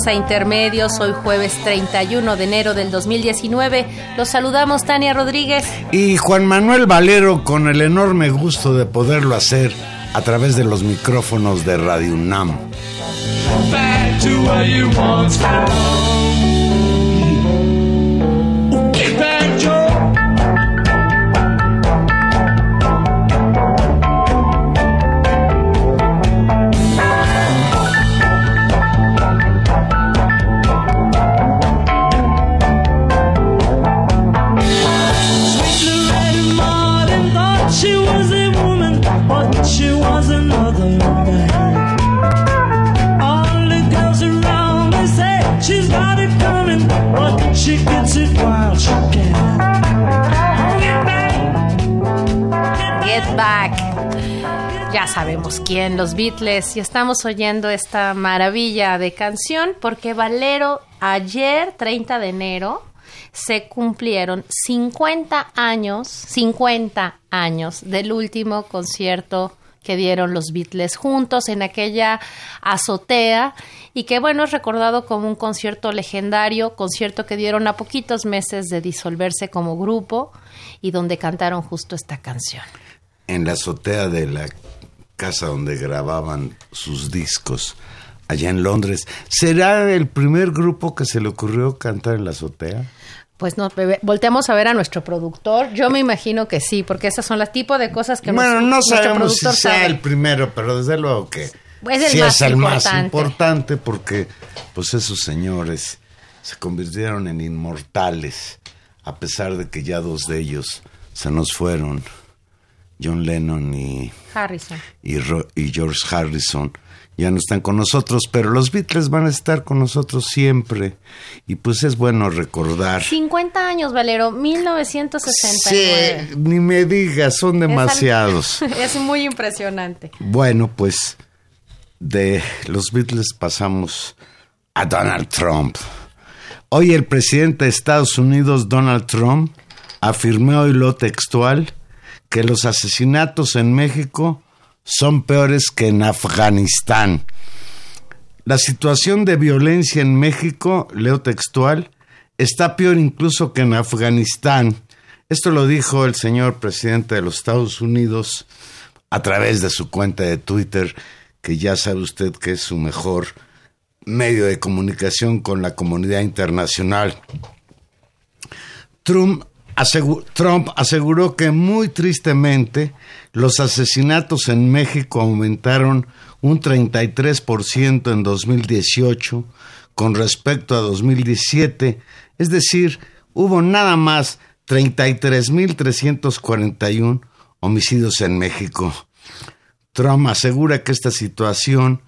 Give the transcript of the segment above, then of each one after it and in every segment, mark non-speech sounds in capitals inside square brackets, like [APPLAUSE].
Bienvenidos a Intermedios, hoy jueves 31 de enero del 2019. Los saludamos Tania Rodríguez y Juan Manuel Valero con el enorme gusto de poderlo hacer a través de los micrófonos de Radio UNAM. Sabemos quién, los Beatles, y estamos oyendo esta maravilla de canción porque Valero ayer, 30 de enero, se cumplieron 50 años, 50 años del último concierto que dieron los Beatles juntos en aquella azotea y que bueno es recordado como un concierto legendario, concierto que dieron a poquitos meses de disolverse como grupo y donde cantaron justo esta canción. En la azotea de la casa donde grababan sus discos allá en Londres. ¿Será el primer grupo que se le ocurrió cantar en la azotea? Pues no, volteamos a ver a nuestro productor. Yo me imagino que sí, porque esas son las tipo de cosas que bueno, no sabemos si sea el primero, pero desde luego que pues es sí es el más importante porque pues esos señores se convirtieron en inmortales a pesar de que ya dos de ellos se nos fueron. John Lennon y, Harrison. y, George Harrison ya no están con nosotros, pero los Beatles van a estar con nosotros siempre. Y pues es bueno recordar. 50 años, Valero, 1969. Sí, ni me digas, son demasiados. [LAUGHS] Es, muy impresionante. Bueno, pues de los Beatles pasamos a Donald Trump. Hoy el presidente de Estados Unidos, Donald Trump, afirmó hoy lo textual que los asesinatos en México son peores que en Afganistán. La situación de violencia en México, leo textual, está peor incluso que en Afganistán. Esto lo dijo el señor presidente de los Estados Unidos a través de su cuenta de Twitter, que ya sabe usted que es su mejor medio de comunicación con la comunidad internacional. Trump Trump aseguró que muy tristemente los asesinatos en México aumentaron un 33% en 2018 con respecto a 2017, es decir, hubo nada más 33.341 homicidios en México. Trump asegura que esta situación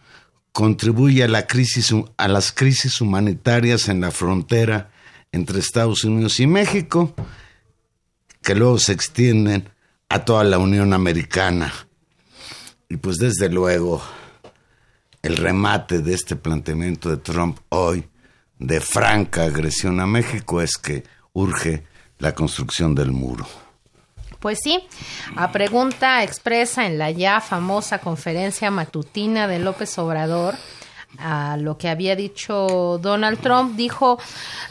contribuye a, la crisis, a las crisis humanitarias en la frontera entre Estados Unidos y México que luego se extienden a toda la Unión Americana. Y pues desde luego, el remate de este planteamiento de Trump hoy de franca agresión a México es que urge la construcción del muro. Pues sí, a pregunta expresa en la ya famosa conferencia matutina de López Obrador, a lo que había dicho Donald Trump, dijo,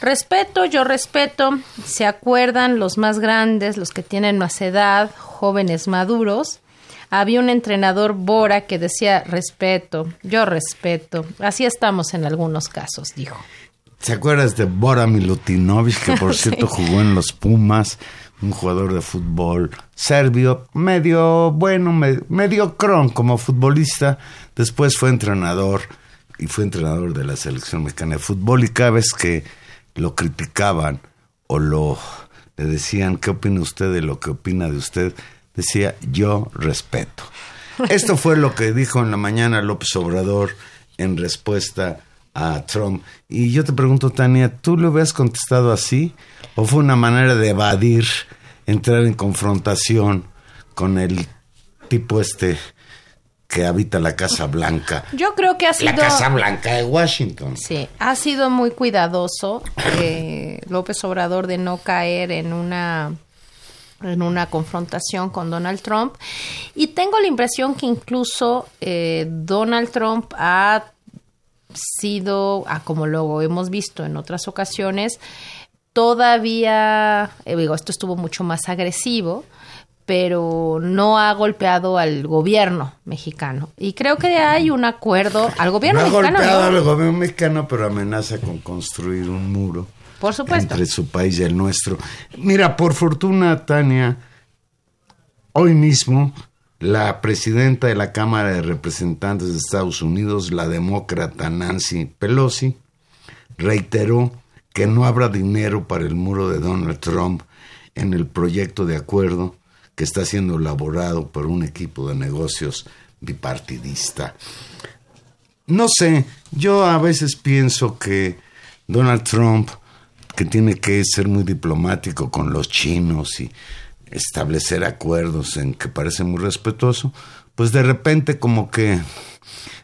respeto, yo respeto, se acuerdan los más grandes, los que tienen más edad, jóvenes maduros. Había un entrenador Bora que decía, respeto, yo respeto. Así estamos en algunos casos, dijo. ¿Se acuerdas de Bora Milutinovic, que por [LAUGHS] cierto jugó en los Pumas? un jugador de fútbol serbio, medio bueno, medio, cron como futbolista. Después fue entrenador y fue entrenador de la selección mexicana de fútbol y cada vez que lo criticaban o lo le decían qué opina usted de lo que opina de usted, decía yo respeto. [LAUGHS] Esto fue lo que dijo en la mañana López Obrador en respuesta a Trump. Y yo te pregunto, Tania, ¿tú le hubieras contestado así? ¿O fue una manera de evadir, entrar en confrontación con el tipo este que habita la Casa Blanca? Yo creo que ha sido... La Casa Blanca de Washington. Sí, ha sido muy cuidadoso eh, López Obrador de no caer en una en una confrontación con Donald Trump y tengo la impresión que incluso eh, Donald Trump ha sido, ah, como luego hemos visto en otras ocasiones, todavía, eh, digo, esto estuvo mucho más agresivo, pero no ha golpeado al gobierno mexicano. Y creo que hay un acuerdo al gobierno mexicano. Ha golpeado al gobierno mexicano, pero amenaza con construir un muro. Por supuesto. Entre su país y el nuestro. Mira, por fortuna, Tania, hoy mismo la presidenta de la Cámara de Representantes de Estados Unidos, la demócrata Nancy Pelosi, reiteró que no habrá dinero para el muro de Donald Trump en el proyecto de acuerdo que está siendo elaborado por un equipo de negocios bipartidista. No sé, yo a veces pienso que Donald Trump, que tiene que ser muy diplomático con los chinos y establecer acuerdos en que parece muy respetuoso, pues de repente como que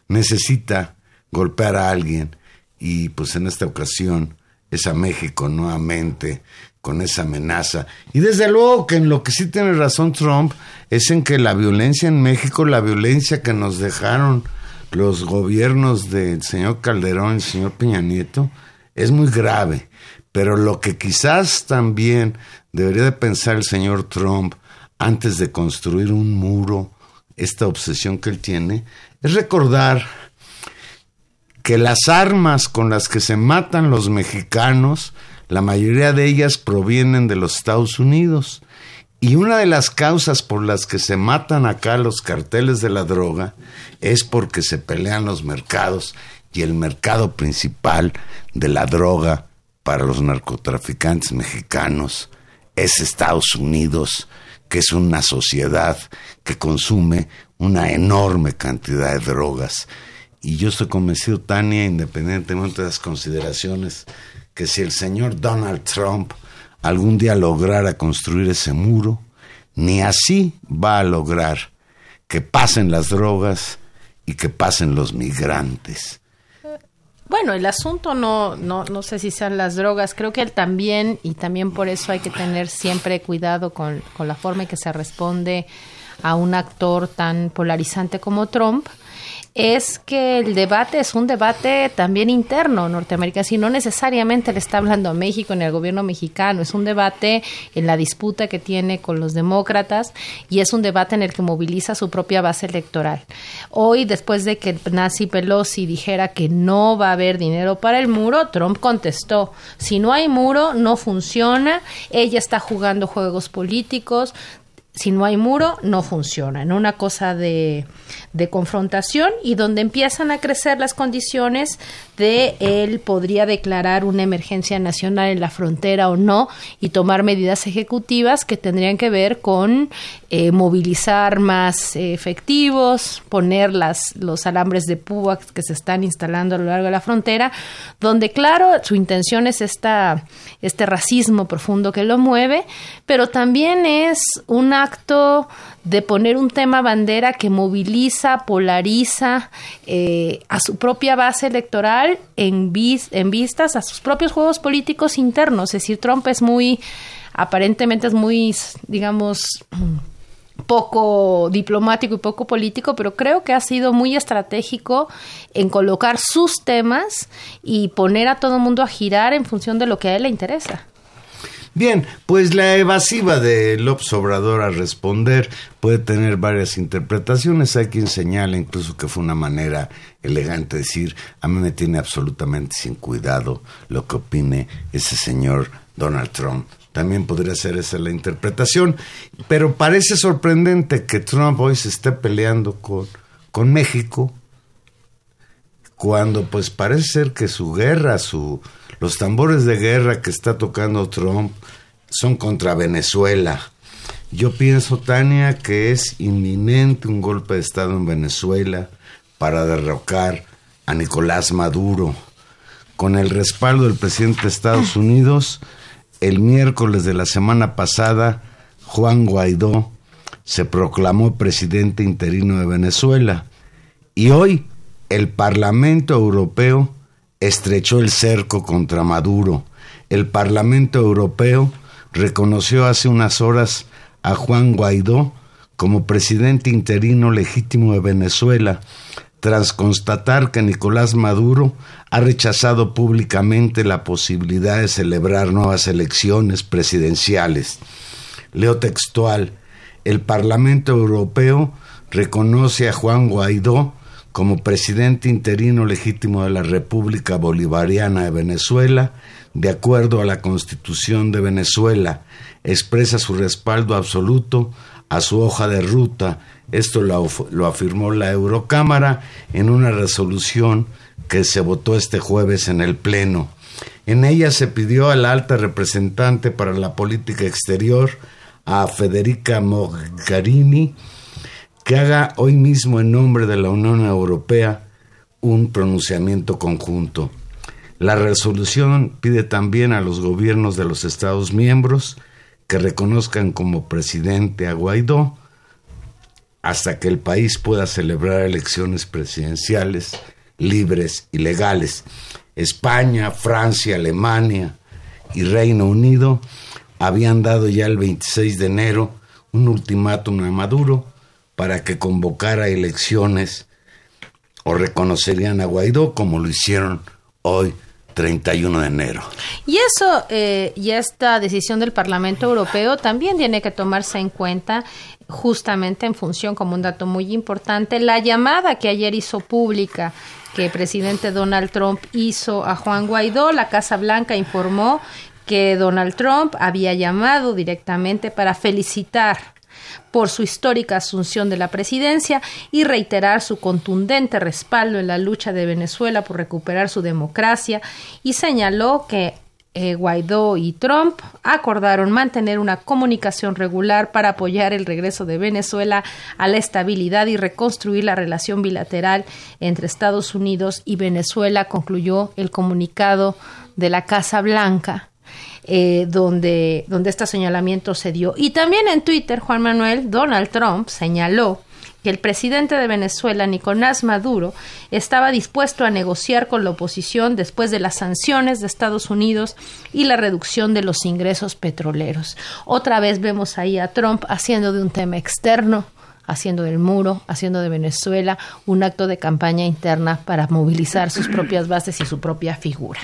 necesita golpear a alguien y pues en esta ocasión es a México nuevamente con esa amenaza. Y desde luego que en lo que sí tiene razón Trump es en que la violencia en México, la violencia que nos dejaron los gobiernos del señor Calderón y el señor Peña Nieto, es muy grave. Pero lo que quizás también debería de pensar el señor Trump antes de construir un muro, esta obsesión que él tiene, es recordar que las armas con las que se matan los mexicanos, la mayoría de ellas provienen de los Estados Unidos. Y una de las causas por las que se matan acá los carteles de la droga es porque se pelean los mercados y el mercado principal de la droga para los narcotraficantes mexicanos es Estados Unidos, que es una sociedad que consume una enorme cantidad de drogas. Y yo estoy convencido, Tania, independientemente de las consideraciones, que si el señor Donald Trump algún día lograra construir ese muro, ni así va a lograr que pasen las drogas y que pasen los migrantes. Bueno, el asunto no, no, no sé si sean las drogas, creo que él también, y también por eso hay que tener siempre cuidado con, con la forma en que se responde a un actor tan polarizante como Trump, es que el debate es un debate también interno norteamericano, si no necesariamente le está hablando a México ni al gobierno mexicano, es un debate en la disputa que tiene con los demócratas y es un debate en el que moviliza su propia base electoral. Hoy, después de que Nancy Pelosi dijera que no va a haber dinero para el muro, Trump contestó, si no hay muro, no funciona, ella está jugando juegos políticos, si no hay muro, no funciona. En una cosa de, de, confrontación y donde empiezan a crecer las condiciones de él podría declarar una emergencia nacional en la frontera o no y tomar medidas ejecutivas que tendrían que ver con eh, movilizar más efectivos, poner las, los alambres de púa que se están instalando a lo largo de la frontera, donde claro, su intención es esta, este racismo profundo que lo mueve, pero también es una acto de poner un tema bandera que moviliza, polariza eh, a su propia base electoral en, en vistas a sus propios juegos políticos internos. Es decir, Trump es muy, aparentemente es muy, digamos, poco diplomático y poco político, pero creo que ha sido muy estratégico en colocar sus temas y poner a todo el mundo a girar en función de lo que a él le interesa. Bien, pues la evasiva de López Obrador a responder puede tener varias interpretaciones. Hay quien señala incluso que fue una manera elegante de decir, a mí me tiene absolutamente sin cuidado lo que opine ese señor Donald Trump. También podría ser esa la interpretación. Pero parece sorprendente que Trump hoy se esté peleando con, con México, cuando pues parece ser que su guerra, su, los tambores de guerra que está tocando Trump son contra Venezuela. Yo pienso, Tania, que es inminente un golpe de Estado en Venezuela para derrocar a Nicolás Maduro. Con el respaldo del presidente de Estados Unidos, el miércoles de la semana pasada, Juan Guaidó se proclamó presidente interino de Venezuela y hoy el Parlamento Europeo estrechó el cerco contra Maduro. El Parlamento Europeo reconoció hace unas horas a Juan Guaidó como presidente interino legítimo de Venezuela, tras constatar que Nicolás Maduro ha rechazado públicamente la posibilidad de celebrar nuevas elecciones presidenciales. Leo textual, el Parlamento Europeo reconoce a Juan Guaidó como presidente interino legítimo de la República Bolivariana de Venezuela, de acuerdo a la Constitución de Venezuela, expresa su respaldo absoluto a su hoja de ruta. Esto lo, afirmó la Eurocámara en una resolución que se votó este jueves en el Pleno. En ella se pidió a la alta representante para la política exterior, a Federica Mogherini, que haga hoy mismo en nombre de la Unión Europea un pronunciamiento conjunto. La resolución pide también a los gobiernos de los Estados miembros que reconozcan como presidente a Guaidó hasta que el país pueda celebrar elecciones presidenciales libres y legales. España, Francia, Alemania y Reino Unido habían dado ya el 26 de enero un ultimátum a Maduro para que convocara elecciones o reconocerían a Guaidó como lo hicieron hoy 31 de enero. Y eso, eh, y esta decisión del Parlamento Europeo también tiene que tomarse en cuenta justamente en función, como un dato muy importante, la llamada que ayer hizo pública que el presidente Donald Trump hizo a Juan Guaidó. La Casa Blanca informó que Donald Trump había llamado directamente para felicitar por su histórica asunción de la presidencia y reiterar su contundente respaldo en la lucha de Venezuela por recuperar su democracia y señaló que eh, Guaidó y Trump acordaron mantener una comunicación regular para apoyar el regreso de Venezuela a la estabilidad y reconstruir la relación bilateral entre Estados Unidos y Venezuela, concluyó el comunicado de la Casa Blanca. Eh, donde, donde este señalamiento se dio. Y también en Twitter, Juan Manuel, Donald Trump señaló que el presidente de Venezuela, Nicolás Maduro, estaba dispuesto a negociar con la oposición después de las sanciones de Estados Unidos y la reducción de los ingresos petroleros. Otra vez vemos ahí a Trump haciendo de un tema externo haciendo del muro, haciendo de Venezuela un acto de campaña interna para movilizar sus propias bases y su propia figura.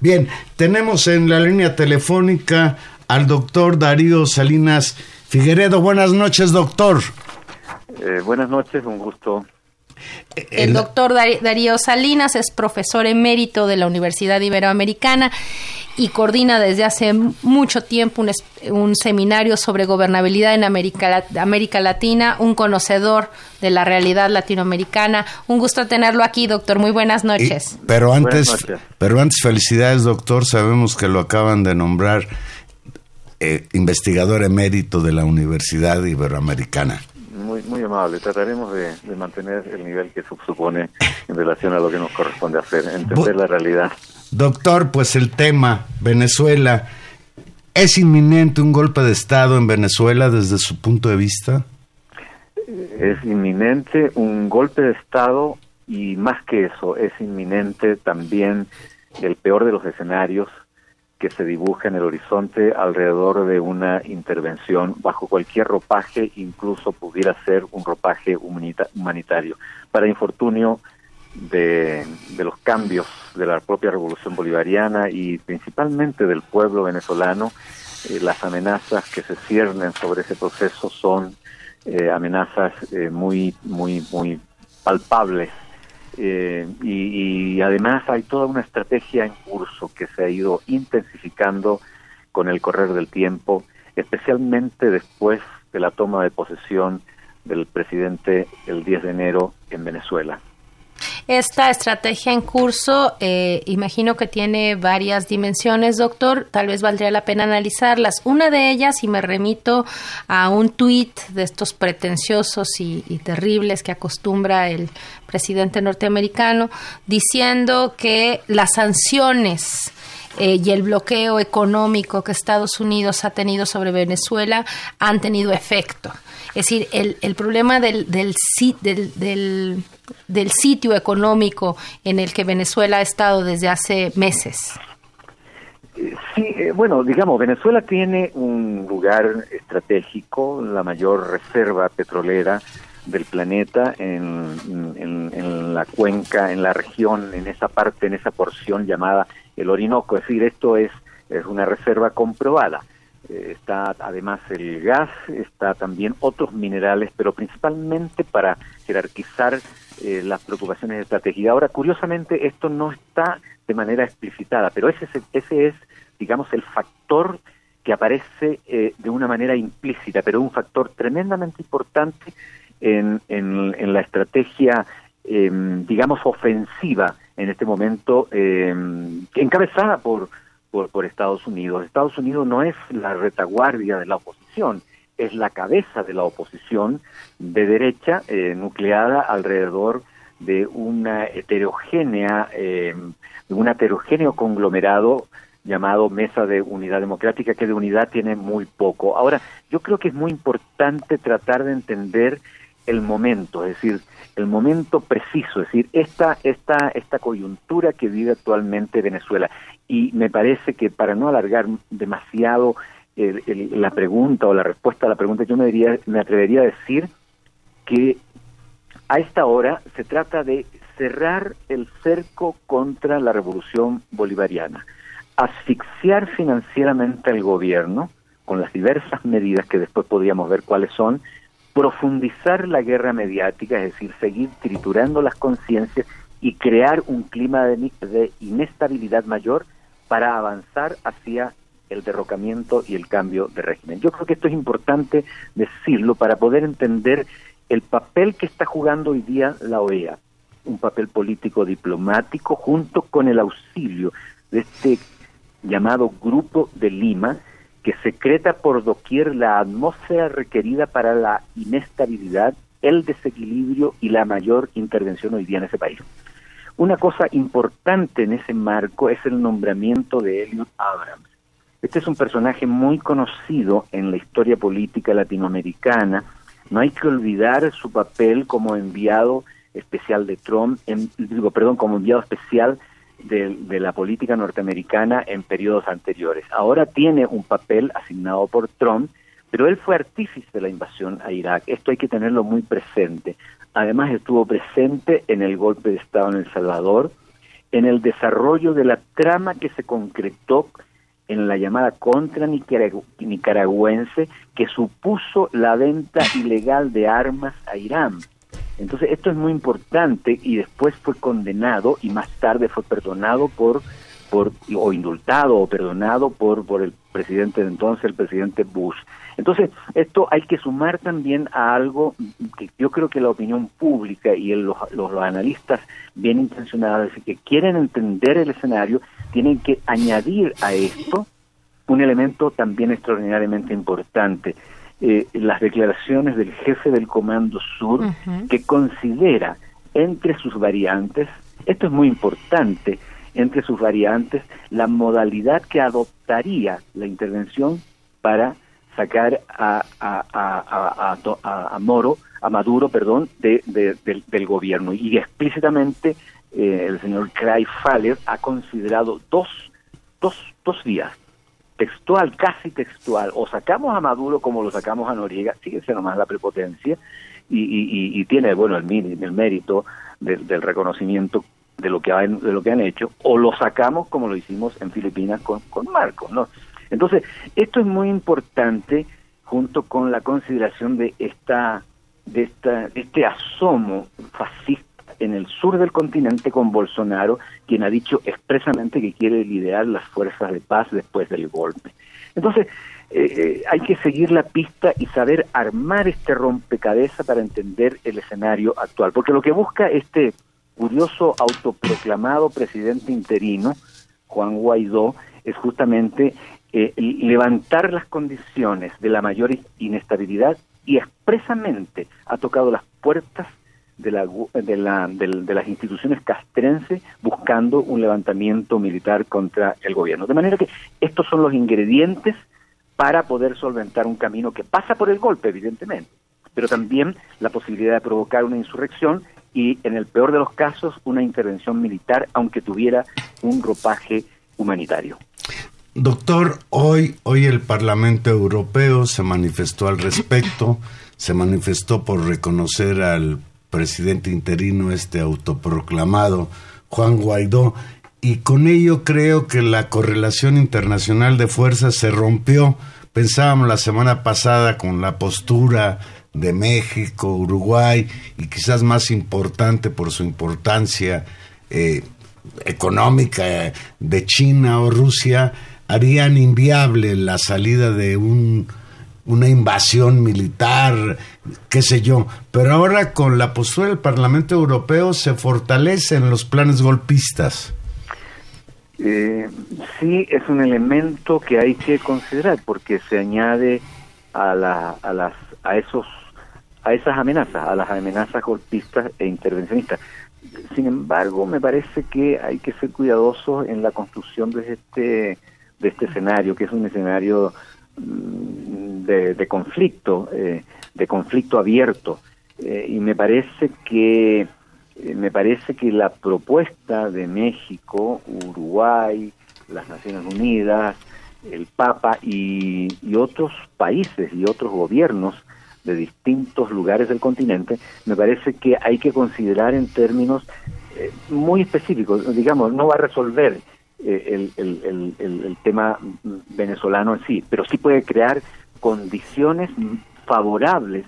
Bien, tenemos en la línea telefónica al doctor Darío Salinas Figueredo. Buenas noches, doctor. Eh, buenas noches, un gusto. El doctor Darío Salinas es profesor emérito de la Universidad Iberoamericana y coordina desde hace mucho tiempo un, seminario sobre gobernabilidad en América, América, Latina, un conocedor de la realidad latinoamericana. Un gusto tenerlo aquí, doctor. Muy buenas noches. pero antes, pero antes felicidades, doctor. Sabemos que lo acaban de nombrar eh, investigador emérito de la Universidad Iberoamericana muy, amable. Trataremos de, mantener el nivel que supone en relación a lo que nos corresponde hacer, entender la realidad. Doctor, pues el tema, Venezuela, ¿Es inminente un golpe de Estado en Venezuela desde su punto de vista? Es inminente un golpe de Estado y más que eso, es inminente también el peor de los escenarios que se dibuja en el horizonte alrededor de una intervención bajo cualquier ropaje, incluso pudiera ser un ropaje humanitario. Para infortunio de, los cambios de la propia revolución bolivariana y principalmente del pueblo venezolano, eh, las amenazas que se ciernen sobre ese proceso son eh, amenazas eh, muy, muy, muy palpables eh, y, además hay toda una estrategia en curso que se ha ido intensificando con el correr del tiempo, especialmente después de la toma de posesión del presidente el 10 de enero en Venezuela. Esta estrategia en curso, eh, imagino que tiene varias dimensiones, doctor. Tal vez valdría la pena analizarlas. Una de ellas, y me remito a un tuit de estos pretenciosos y, terribles que acostumbra el presidente norteamericano, diciendo que las sanciones eh, y el bloqueo económico que Estados Unidos ha tenido sobre Venezuela han tenido efecto. Es decir, el, el problema del, del, del, del, sitio económico en el que Venezuela ha estado desde hace meses. Sí, eh, bueno, digamos, Venezuela tiene un lugar estratégico, la mayor reserva petrolera del planeta en, en, en, la cuenca, en la región, en esa parte, en esa porción llamada el Orinoco. Es decir, esto es, es una reserva comprobada. Eh, está además el gas, está también otros minerales, pero principalmente para jerarquizar eh, las preocupaciones estratégicas. Ahora, curiosamente, esto no está de manera explicitada, pero ese, ese es, digamos, el factor que aparece eh, de una manera implícita, pero un factor tremendamente importante en, en, la estrategia, em, digamos, ofensiva en este momento, em, encabezada por por, Estados Unidos. Estados Unidos no es la retaguardia de la oposición, es la cabeza de la oposición de derecha eh, nucleada alrededor de una heterogénea, eh, un heterogéneo conglomerado llamado Mesa de Unidad Democrática, que de unidad tiene muy poco. Ahora, yo creo que es muy importante tratar de entender el momento, es decir, el momento preciso, es decir, esta, esta, esta coyuntura que vive actualmente Venezuela. Y me parece que para no alargar demasiado la pregunta o la respuesta a la pregunta, yo me, diría, me atrevería a decir que a esta hora se trata de cerrar el cerco contra la revolución bolivariana, asfixiar financieramente al gobierno con las diversas medidas que después podríamos ver cuáles son, profundizar la guerra mediática, es decir, seguir triturando las conciencias y crear un clima de, inestabilidad mayor para avanzar hacia el derrocamiento y el cambio de régimen. Yo creo que esto es importante decirlo para poder entender el papel que está jugando hoy día la OEA, un papel político diplomático junto con el auxilio de este llamado Grupo de Lima, que secreta por doquier la atmósfera requerida para la inestabilidad, el desequilibrio y la mayor intervención hoy día en ese país. Una cosa importante en ese marco es el nombramiento de Elliot Abrams. Este es un personaje muy conocido en la historia política latinoamericana. No hay que olvidar su papel como enviado especial de Trump, digo, perdón, como enviado especial de, la política norteamericana en periodos anteriores. Ahora tiene un papel asignado por Trump, pero él fue artífice de la invasión a Irak. Esto hay que tenerlo muy presente. Además estuvo presente en el golpe de Estado en El Salvador, en el desarrollo de la trama que se concretó en la llamada contra nicaragüense que supuso la venta [LAUGHS] ilegal de armas a Irán. Entonces esto es muy importante y después fue condenado y más tarde fue perdonado por por o indultado o perdonado por por el presidente de entonces, el presidente Bush. Entonces, esto hay que sumar también a algo que yo creo que la opinión pública y los, los, analistas bien intencionados que quieren entender el escenario tienen que añadir a esto un elemento también extraordinariamente importante, eh, las declaraciones del jefe del Comando Sur que considera entre sus variantes, esto es muy importante, entre sus variantes la modalidad que adoptaría la intervención para sacar a, a, a, a, Moro, a Maduro, perdón, de, del, gobierno. Y explícitamente eh, el señor Craig Faller ha considerado dos, dos, dos días, textual, casi textual, o sacamos a Maduro como lo sacamos a Noriega, fíjense nomás la prepotencia, y, y, tiene, bueno, el, el mérito del reconocimiento de lo que han, de lo que han hecho, o lo sacamos como lo hicimos en Filipinas con, con Marcos, ¿no? Entonces, esto es muy importante junto con la consideración de esta de esta este asomo fascista en el sur del continente con Bolsonaro, quien ha dicho expresamente que quiere liderar las fuerzas de paz después del golpe. Entonces, eh, eh, hay que seguir la pista y saber armar este rompecabezas para entender el escenario actual, porque lo que busca este curioso autoproclamado presidente interino, Juan Guaidó, es justamente eh, levantar las condiciones de la mayor inestabilidad y expresamente ha tocado las puertas de, la, de, la, de, las instituciones castrenses buscando un levantamiento militar contra el gobierno. De manera que estos son los ingredientes para poder solventar un camino que pasa por el golpe, evidentemente, pero también la posibilidad de provocar una insurrección y, en el peor de los casos, una intervención militar, aunque tuviera un ropaje humanitario. Doctor, hoy, hoy el Parlamento Europeo se manifestó al respecto, se manifestó por reconocer al presidente interino, este autoproclamado Juan Guaidó, y con ello creo que la correlación internacional de fuerzas se rompió. Pensábamos la semana pasada con la postura de México, Uruguay y quizás más importante por su importancia eh, económica de China o Rusia, harían inviable la salida de un una invasión militar, qué sé yo. Pero ahora con la postura del Parlamento Europeo se fortalecen los planes golpistas. Eh, sí, es un elemento que hay que considerar porque se añade a, la, a las a esos a esas amenazas, a las amenazas golpistas e intervencionistas. Sin embargo, me parece que hay que ser cuidadosos en la construcción de este de este escenario, que es un escenario Mm, de, conflicto, eh, de conflicto abierto. Eh, y me parece que eh, me parece que la propuesta de México, Uruguay, las Naciones Unidas, el Papa y, otros países y otros gobiernos de distintos lugares del continente, me parece que hay que considerar en términos muy específicos. Digamos, no va a resolver eh, el, el, tema venezolano en sí, pero sí puede crear condiciones favorables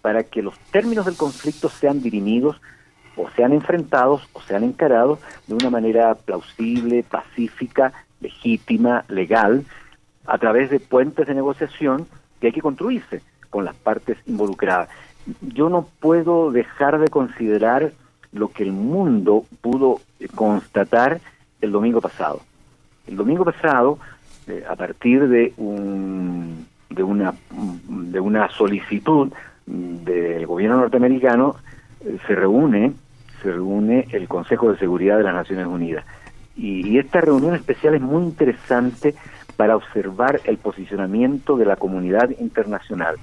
para que los términos del conflicto sean dirimidos o sean enfrentados o sean encarados de una manera plausible, pacífica, legítima, legal, a través de puentes de negociación que hay que construirse con las partes involucradas. Yo no puedo dejar de considerar lo que el mundo pudo constatar el domingo pasado. El domingo pasado, eh, a partir de, un, de, una, solicitud del gobierno norteamericano, eh, se reúne se reúne el Consejo de Seguridad de las Naciones Unidas. Y, esta reunión especial es muy interesante para observar el posicionamiento de la comunidad internacional.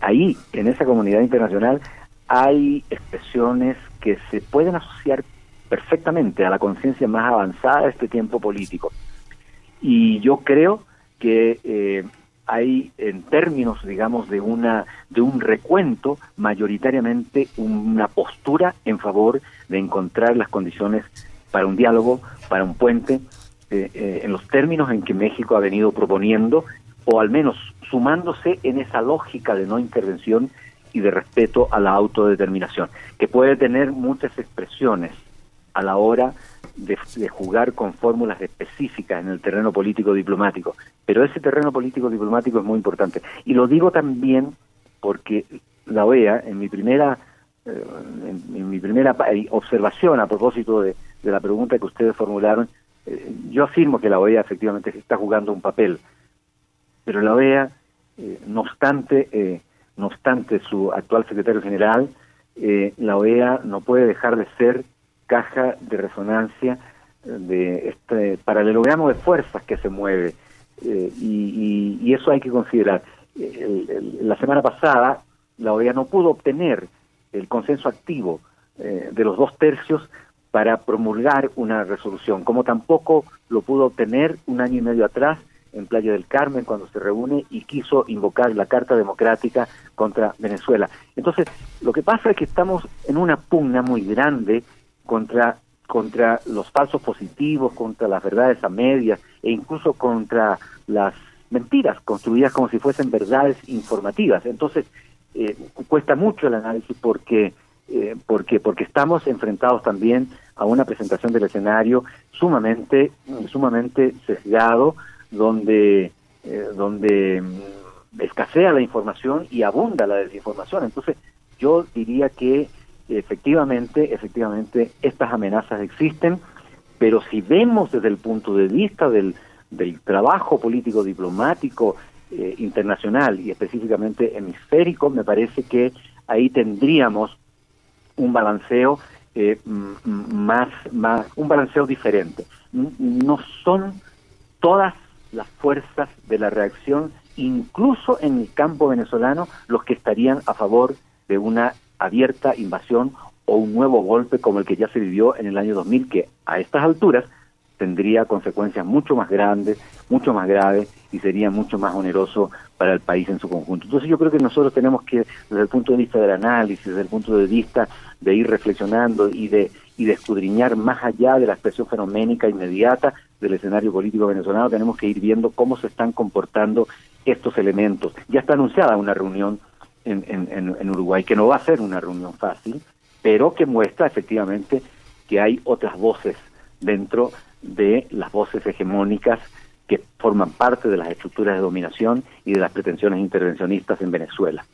Ahí, en esa comunidad internacional, hay expresiones que se pueden asociar perfectamente a la conciencia más avanzada de este tiempo político. Y yo creo que eh, hay, en términos, digamos, de, una, de un recuento, mayoritariamente una postura en favor de encontrar las condiciones para un diálogo, para un puente, eh, eh, en los términos en que México ha venido proponiendo, o al menos sumándose en esa lógica de no intervención y de respeto a la autodeterminación, que puede tener muchas expresiones a la hora de, jugar con fórmulas específicas en el terreno político diplomático. Pero ese terreno político diplomático es muy importante. Y lo digo también porque la OEA, en mi primera, eh, en, mi primera observación a propósito de, la pregunta que ustedes formularon, eh, yo afirmo que la OEA efectivamente está jugando un papel. Pero la OEA, eh, no obstante, no obstante su actual secretario general, la OEA no puede dejar de ser caja de resonancia de este paralelogramo de fuerzas que se mueve eh, y, eso hay que considerar. la semana pasada la OEA no pudo obtener el consenso activo eh, de los dos tercios para promulgar una resolución, como tampoco lo pudo obtener un año y medio atrás en Playa del Carmen cuando se reúne y quiso invocar la Carta Democrática contra Venezuela. Entonces, lo que pasa es que estamos en una pugna muy grande contra contra los falsos positivos, contra las verdades a medias e incluso contra las mentiras construidas como si fuesen verdades informativas. Entonces, eh, cuesta mucho el análisis porque eh, porque porque estamos enfrentados también a una presentación del escenario sumamente sumamente sesgado donde eh, donde mm, escasea la información y abunda la desinformación entonces yo diría que efectivamente efectivamente estas amenazas existen pero si vemos desde el punto de vista del, del trabajo político diplomático eh, internacional y específicamente hemisférico me parece que ahí tendríamos un balanceo eh, más, más, un balanceo diferente. No son todas las fuerzas de la reacción, incluso en el campo venezolano, los que estarían a favor de una abierta invasión o un nuevo golpe como el que ya se vivió en el año 2000, que a estas alturas tendría consecuencias mucho más grandes, mucho más graves y sería mucho más oneroso para el país en su conjunto. Entonces yo creo que nosotros tenemos que, desde el punto de vista del análisis, desde el punto de vista de ir reflexionando y de, y de escudriñar más allá de la expresión fenoménica inmediata del escenario político venezolano, tenemos que ir viendo cómo se están comportando estos elementos. Ya está anunciada una reunión en, en, en Uruguay, que no va a ser una reunión fácil, pero que muestra efectivamente que hay otras voces dentro de las voces hegemónicas que forman parte de las estructuras de dominación y de las pretensiones intervencionistas en Venezuela.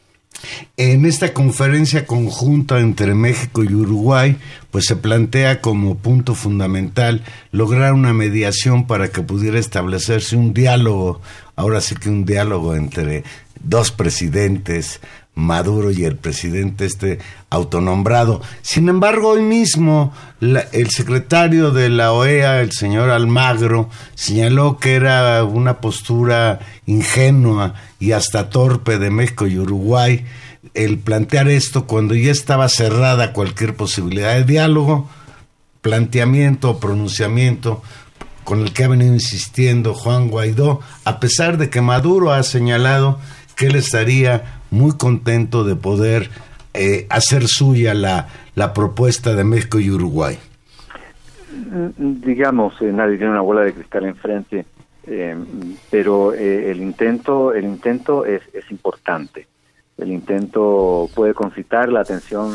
En esta conferencia conjunta entre México y Uruguay, pues se plantea como punto fundamental lograr una mediación para que pudiera establecerse un diálogo, ahora sí que un diálogo entre dos presidentes, Maduro y el presidente este autonombrado. Sin embargo, hoy mismo el secretario de la OEA, el señor Almagro, señaló que era una postura ingenua y hasta torpe de México y Uruguay el plantear esto cuando ya estaba cerrada cualquier posibilidad de diálogo, planteamiento o pronunciamiento con el que ha venido insistiendo Juan Guaidó, a pesar de que Maduro ha señalado que él estaría muy contento de poder eh, hacer suya la, la propuesta de México y Uruguay. Mm, digamos, eh, nadie tiene una bola de cristal enfrente, eh, pero el intento, el intento es, es importante. El intento puede concitar la atención,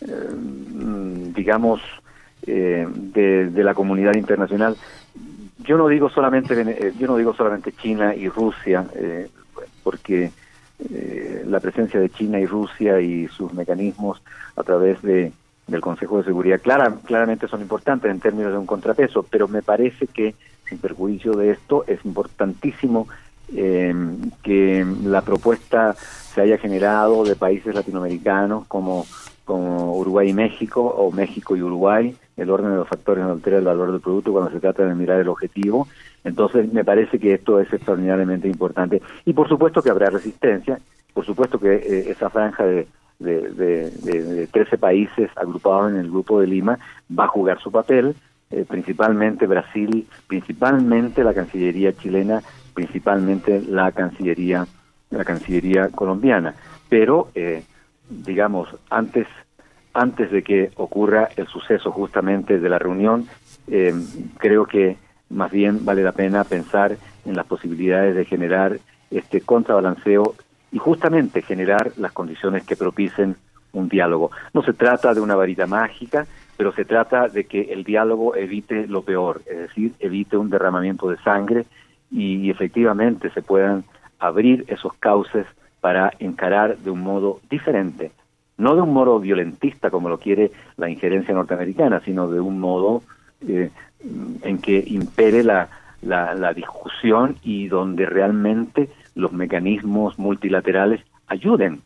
mm, digamos, de, de la comunidad internacional. Yo no digo solamente, yo no digo solamente China y Rusia, porque eh, la presencia de China y Rusia y sus mecanismos a través de, del Consejo de Seguridad clara, claramente son importantes en términos de un contrapeso, pero me parece que, sin perjuicio de esto, es importantísimo eh, que la propuesta se haya generado de países latinoamericanos como, como Uruguay y México, o México y Uruguay, el orden de los factores no altera el valor del producto cuando se trata de mirar el objetivo, entonces, me parece que esto es extraordinariamente importante. Y por supuesto que habrá resistencia, por supuesto que eh, esa franja de, de, de, 13 países agrupados en el Grupo de Lima va a jugar su papel, eh, principalmente Brasil, principalmente la Cancillería chilena, principalmente la Cancillería, la Cancillería colombiana. Pero, eh, digamos, antes, antes de que ocurra el suceso justamente de la reunión, creo que más bien vale la pena pensar en las posibilidades de generar este contrabalanceo y justamente generar las condiciones que propicien un diálogo. No se trata de una varita mágica, pero se trata de que el diálogo evite lo peor, es decir, evite un derramamiento de sangre y, efectivamente se puedan abrir esos cauces para encarar de un modo diferente, no de un modo violentista como lo quiere la injerencia norteamericana, sino de un modo eh, en que impere la, la, discusión y donde realmente los mecanismos multilaterales ayuden,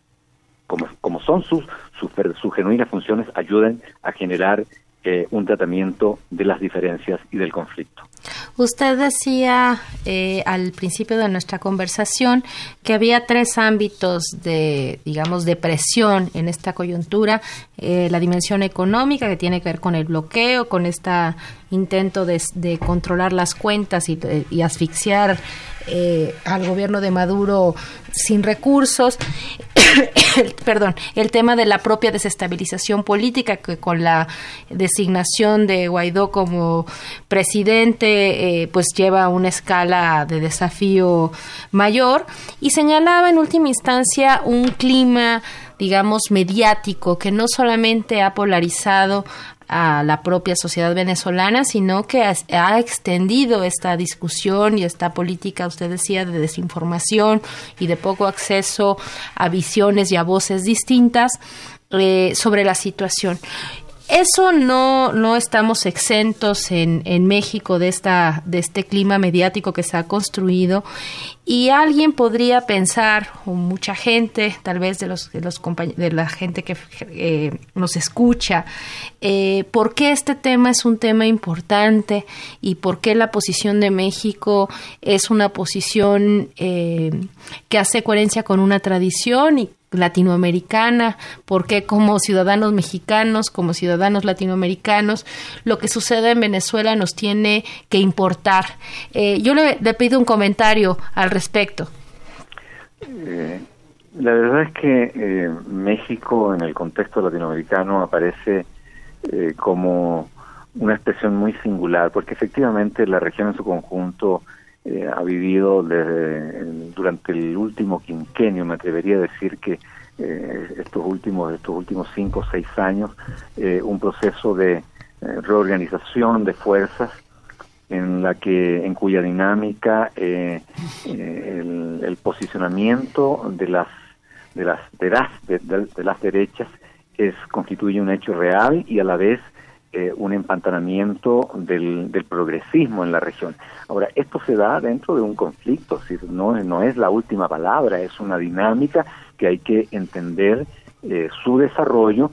como, como son sus, sus, sus genuinas funciones, ayuden a generar eh, un tratamiento de las diferencias y del conflicto. Usted decía eh, al principio de nuestra conversación que había tres ámbitos de, digamos, de presión en esta coyuntura. Eh, la dimensión económica, que tiene que ver con el bloqueo, con este intento de, controlar las cuentas y, y asfixiar eh, al gobierno de Maduro sin recursos. Perdón, el tema de la propia desestabilización política que con la designación de Guaidó como presidente eh, pues lleva a una escala de desafío mayor y señalaba en última instancia un clima digamos mediático que no solamente ha polarizado a la propia sociedad venezolana, sino que ha, extendido esta discusión y esta política, usted decía, de desinformación y de poco acceso a visiones y a voces distintas eh, sobre la situación. Eso no, no estamos exentos en, en México de, esta, de este clima mediático que se ha construido. Y alguien podría pensar, o mucha gente, tal vez de, los, de, los de la gente que eh, nos escucha, eh, por qué este tema es un tema importante y por qué la posición de México es una posición eh, que hace coherencia con una tradición y latinoamericana, porque como ciudadanos mexicanos, como ciudadanos latinoamericanos, lo que sucede en Venezuela nos tiene que importar. Eh, yo le, pido un comentario al respecto. Eh, la verdad es que eh, México en el contexto latinoamericano aparece como una expresión muy singular, porque efectivamente la región en su conjunto eh, ha vivido desde durante el último quinquenio, me atrevería a decir que eh, estos últimos estos últimos cinco o seis años eh, un proceso de reorganización de fuerzas en la que en cuya dinámica el, el, posicionamiento de las de las de las, de las derechas es constituye un hecho real y a la vez eh, un empantanamiento del, del, progresismo en la región. Ahora, esto se da dentro de un conflicto, no, no es la última palabra, es una dinámica que hay que entender eh, su desarrollo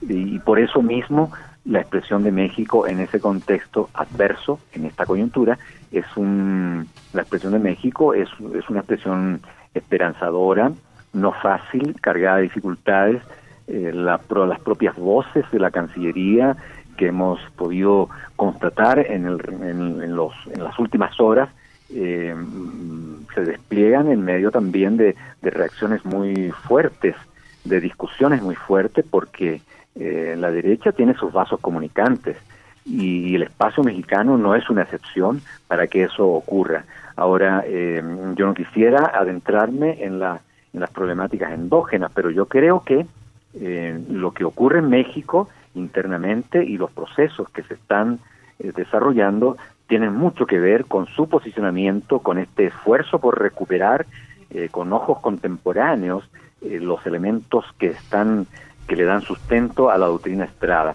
y, por eso mismo la expresión de México en ese contexto adverso, en esta coyuntura, es un, la expresión de México es, es una expresión esperanzadora, no fácil, cargada de dificultades, eh, la, las propias voces de la Cancillería que hemos podido constatar en, el, en, los, en las últimas horas eh, se despliegan en medio también de, reacciones muy fuertes, de discusiones muy fuertes, porque eh, la derecha tiene sus vasos comunicantes y el espacio mexicano no es una excepción para que eso ocurra. Ahora, eh, yo no quisiera adentrarme en, la, en las problemáticas endógenas, pero yo creo que lo que ocurre en México internamente y los procesos que se están eh, desarrollando tienen mucho que ver con su posicionamiento, con este esfuerzo por recuperar eh, con ojos contemporáneos eh, los elementos que están que le dan sustento a la doctrina Estrada.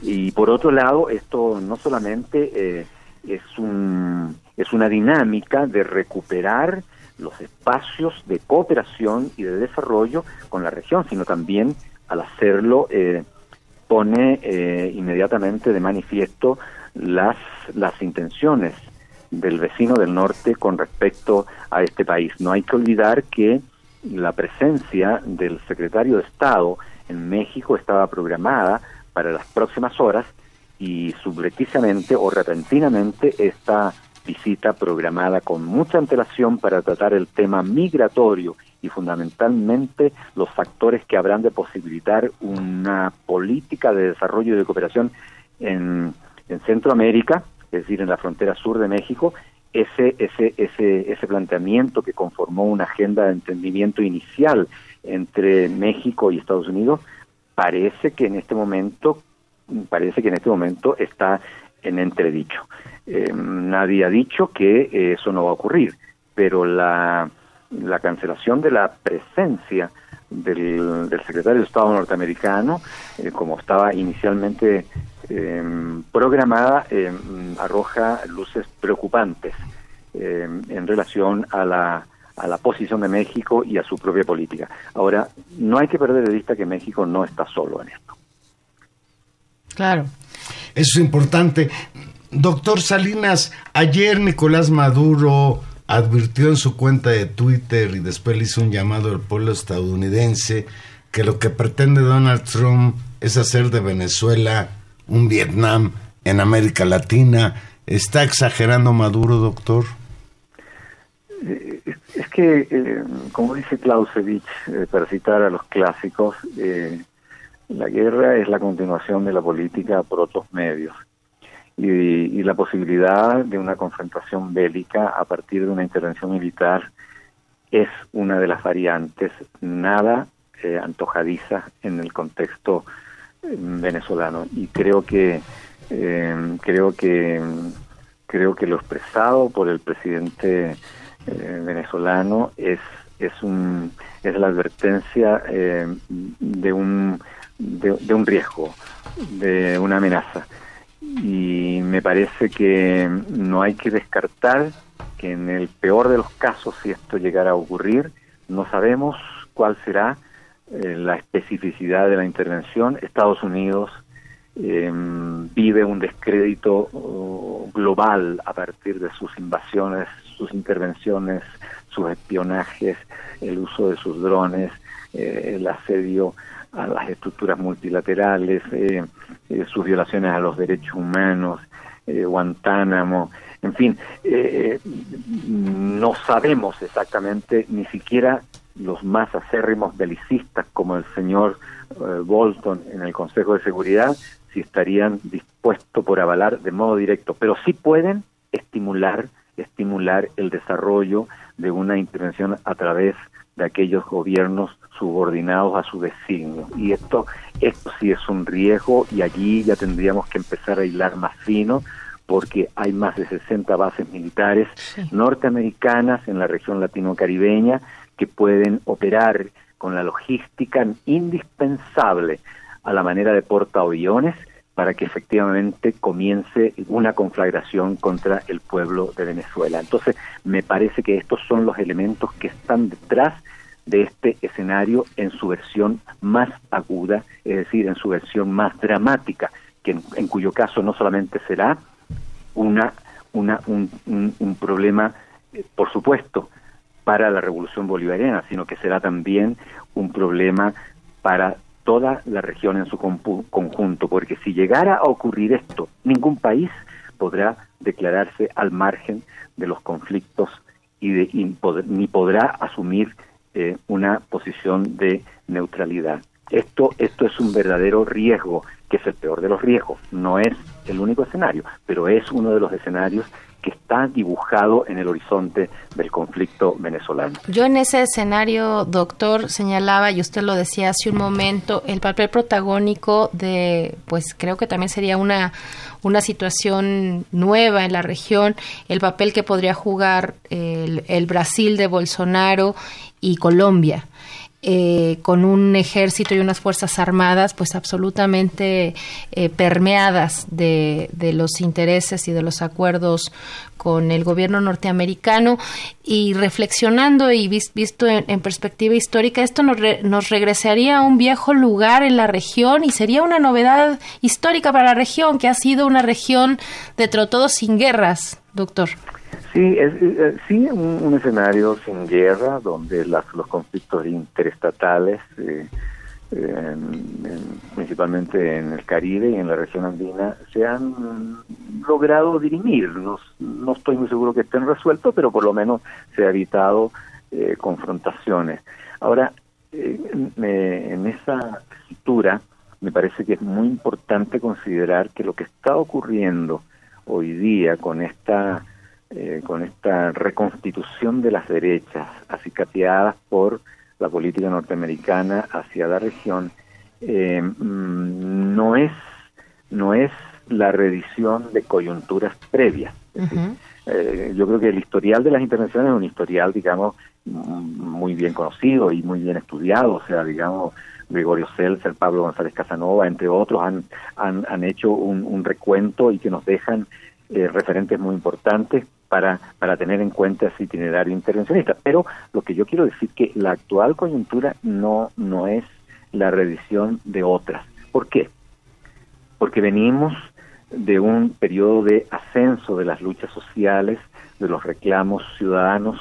Y por otro lado, esto no solamente es un es una dinámica de recuperar los espacios de cooperación y de desarrollo con la región, sino también al hacerlo eh, pone eh, inmediatamente de manifiesto las, las intenciones del vecino del norte con respecto a este país. No hay que olvidar que la presencia del secretario de Estado en México estaba programada para las próximas horas y subrepticiamente o repentinamente esta visita programada con mucha antelación para tratar el tema migratorio y fundamentalmente los factores que habrán de posibilitar una política de desarrollo y de cooperación en, en Centroamérica, es decir, en la frontera sur de México, ese, ese, ese, ese planteamiento que conformó una agenda de entendimiento inicial entre México y Estados Unidos, parece que en este momento, parece que en este momento está en entredicho. Eh, nadie ha dicho que eso no va a ocurrir, pero la la cancelación de la presencia del, secretario de Estado norteamericano, eh, como estaba inicialmente em, programada, em, arroja luces preocupantes em, en relación a la, a la posición de México y a su propia política. Ahora, no hay que perder de vista que México no está solo en esto. Claro. Eso es importante. Doctor Salinas, ayer Nicolás Maduro advirtió en su cuenta de Twitter y después le hizo un llamado al pueblo estadounidense que lo que pretende Donald Trump es hacer de Venezuela un Vietnam en América Latina. ¿Está exagerando Maduro, doctor? Eh, es que, eh, como dice Clausewitz, eh, para citar a los clásicos, la guerra es la continuación de la política por otros medios. Y, la posibilidad de una confrontación bélica a partir de una intervención militar es una de las variantes nada antojadiza en el contexto venezolano. Y creo que creo que creo que lo expresado por el presidente eh, venezolano es es un es la advertencia eh, de un de, un riesgo de una amenaza y me parece que no hay que descartar que en el peor de los casos si esto llegara a ocurrir no sabemos cuál será eh, la especificidad de la intervención. Estados Unidos vive un descrédito oh, global a partir de sus invasiones sus intervenciones, sus espionajes, el uso de sus drones, eh, el asedio a las estructuras multilaterales, eh, eh, sus violaciones a los derechos humanos, Guantánamo, en fin, no sabemos exactamente, ni siquiera los más acérrimos belicistas como el señor Bolton en el Consejo de Seguridad, si estarían dispuestos por avalar de modo directo, pero sí pueden estimular estimular el desarrollo de una intervención a través de aquellos gobiernos subordinados a su designio. Y esto, esto sí es un riesgo y allí ya tendríamos que empezar a hilar más fino porque hay más de 60 bases militares norteamericanas en la región latino-caribeña que pueden operar con la logística indispensable a la manera de portaaviones para que efectivamente comience una conflagración contra el pueblo de Venezuela. Entonces, me parece que estos son los elementos que están detrás de este escenario en su versión más aguda, es decir, en su versión más dramática, que en, cuyo caso no solamente será una, una, un, problema, eh, por supuesto, para la revolución bolivariana, sino que será también un problema para toda la región en su conjunto, porque si llegara a ocurrir esto, ningún país podrá declararse al margen de los conflictos y, de, ni podrá asumir eh, una posición de neutralidad. Esto, esto es un verdadero riesgo, que es el peor de los riesgos. No es el único escenario, pero es uno de los escenarios está dibujado en el horizonte del conflicto venezolano. Yo en ese escenario, doctor, señalaba, y usted lo decía hace un momento, el papel protagónico de, pues creo que también sería una, una situación nueva en la región, el papel que podría jugar el, el Brasil de Bolsonaro y Colombia. Eh, con un ejército y unas fuerzas armadas pues absolutamente eh, permeadas de, de, los intereses y de los acuerdos con el gobierno norteamericano. Y reflexionando y visto en, perspectiva histórica esto nos, nos regresaría a un viejo lugar en la región y sería una novedad histórica para la región que ha sido una región de todo sin guerras doctor Sí, es, sí un, escenario sin guerra donde las, los conflictos interestatales, eh, principalmente en el Caribe y en la región andina, se han logrado dirimir. No, no estoy muy seguro que estén resueltos, pero por lo menos se ha evitado eh, confrontaciones. Ahora, eh, en esa escritura me parece que es muy importante considerar que lo que está ocurriendo hoy día con esta eh, con esta reconstitución de las derechas acicateadas por la política norteamericana hacia la región, eh, mm, no es no es la reedición de coyunturas previas. Eh, yo creo que el historial de las intervenciones es un historial, digamos, muy bien conocido y muy bien estudiado, o sea, digamos, Gregorio Seltzer, Pablo González Casanova, entre otros, han, han, han hecho un, un, recuento y que nos dejan referentes muy importantes para, para tener en cuenta ese itinerario intervencionista. Pero lo que yo quiero decir que la actual coyuntura no, no es la revisión de otras. ¿Por qué? Porque venimos de un periodo de ascenso de las luchas sociales, de los reclamos ciudadanos,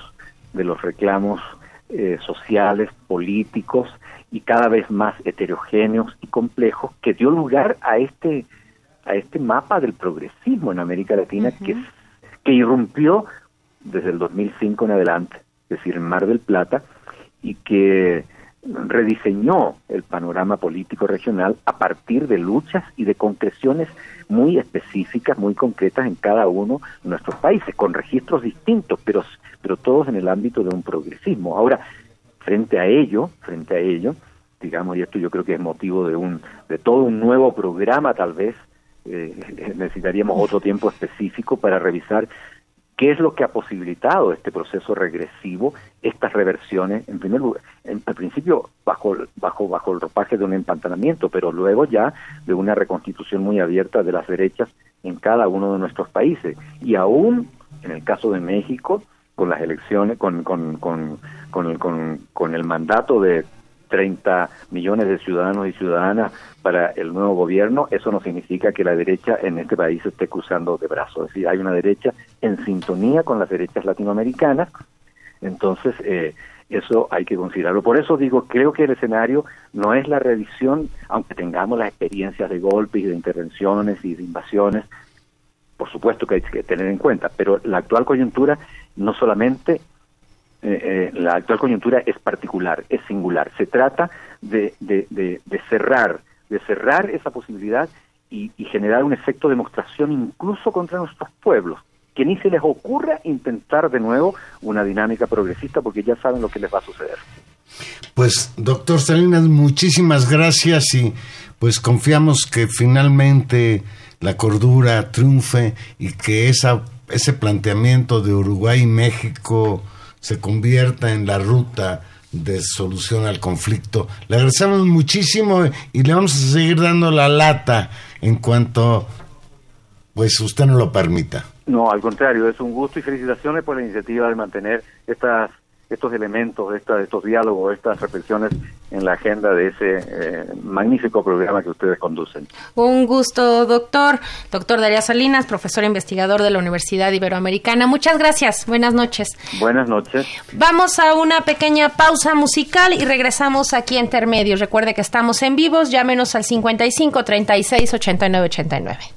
de los reclamos eh, sociales, políticos y cada vez más heterogéneos y complejos que dio lugar a este a este mapa del progresismo en América Latina que, que irrumpió desde el 2005 en adelante, es decir, en Mar del Plata, y que rediseñó el panorama político regional a partir de luchas y de concreciones muy específicas, muy concretas en cada uno de nuestros países, con registros distintos, pero, pero todos en el ámbito de un progresismo. Ahora, frente a ello, frente a ello, digamos, y esto yo creo que es motivo de un, de todo un nuevo programa tal vez, eh, [LAUGHS] necesitaríamos otro tiempo específico para revisar ¿Qué es lo que ha posibilitado este proceso regresivo, estas reversiones? En primer lugar, al principio bajo, bajo, bajo el ropaje de un empantanamiento, pero luego ya de una reconstitución muy abierta de las derechas en cada uno de nuestros países. Y aún en el caso de México, con las elecciones, con, con, con, el, con, con el mandato de 30 millones de ciudadanos y ciudadanas para el nuevo gobierno, eso no significa que la derecha en este país esté cruzando de brazos. Es decir, hay una derecha en sintonía con las derechas latinoamericanas, entonces eh, eso hay que considerarlo. Por eso digo, creo que el escenario no es la revisión, aunque tengamos las experiencias de golpes y de intervenciones y de invasiones, por supuesto que hay que tener en cuenta, pero la actual coyuntura no solamente eh, eh, la actual coyuntura es particular, es singular. Se trata de, de, cerrar, de cerrar esa posibilidad y, generar un efecto de demostración incluso contra nuestros pueblos, que ni se les ocurra intentar de nuevo una dinámica progresista porque ya saben lo que les va a suceder. Pues, doctor Salinas, muchísimas gracias y pues confiamos que finalmente la cordura triunfe y que esa, ese planteamiento de Uruguay y México se convierta en la ruta de solución al conflicto. Le agradecemos muchísimo y le vamos a seguir dando la lata en cuanto pues usted no lo permita. No, al contrario, es un gusto y felicitaciones por la iniciativa de mantener estas estos elementos, esta, estos diálogos, estas reflexiones en la agenda de ese eh, magnífico programa que ustedes conducen. Un gusto, doctor. Doctor Darío Salinas, profesor investigador de la Universidad Iberoamericana. Muchas gracias. Buenas noches. Buenas noches. Vamos a una pequeña pausa musical y regresamos aquí a Intermedios. Recuerde que estamos en vivos. Llámenos al 55 36 89 89.